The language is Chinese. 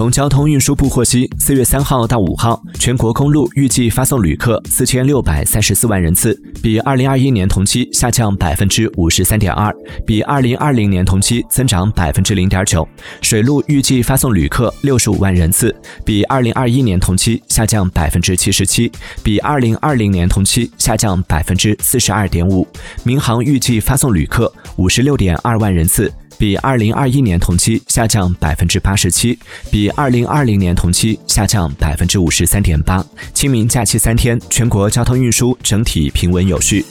从交通运输部获悉，四月三号到五号，全国公路预计发送旅客四千六百三十四万人次，比二零二一年同期下降百分之五十三点二，比二零二零年同期增长百分之零点九。水路预计发送旅客六十五万人次，比二零二一年同期下降百分之七十七，比二零二零年同期下降百分之四十二点五。民航预计发送旅客五十六点二万人次。比二零二一年同期下降百分之八十七，比二零二零年同期下降百分之五十三点八。清明假期三天，全国交通运输整体平稳有序。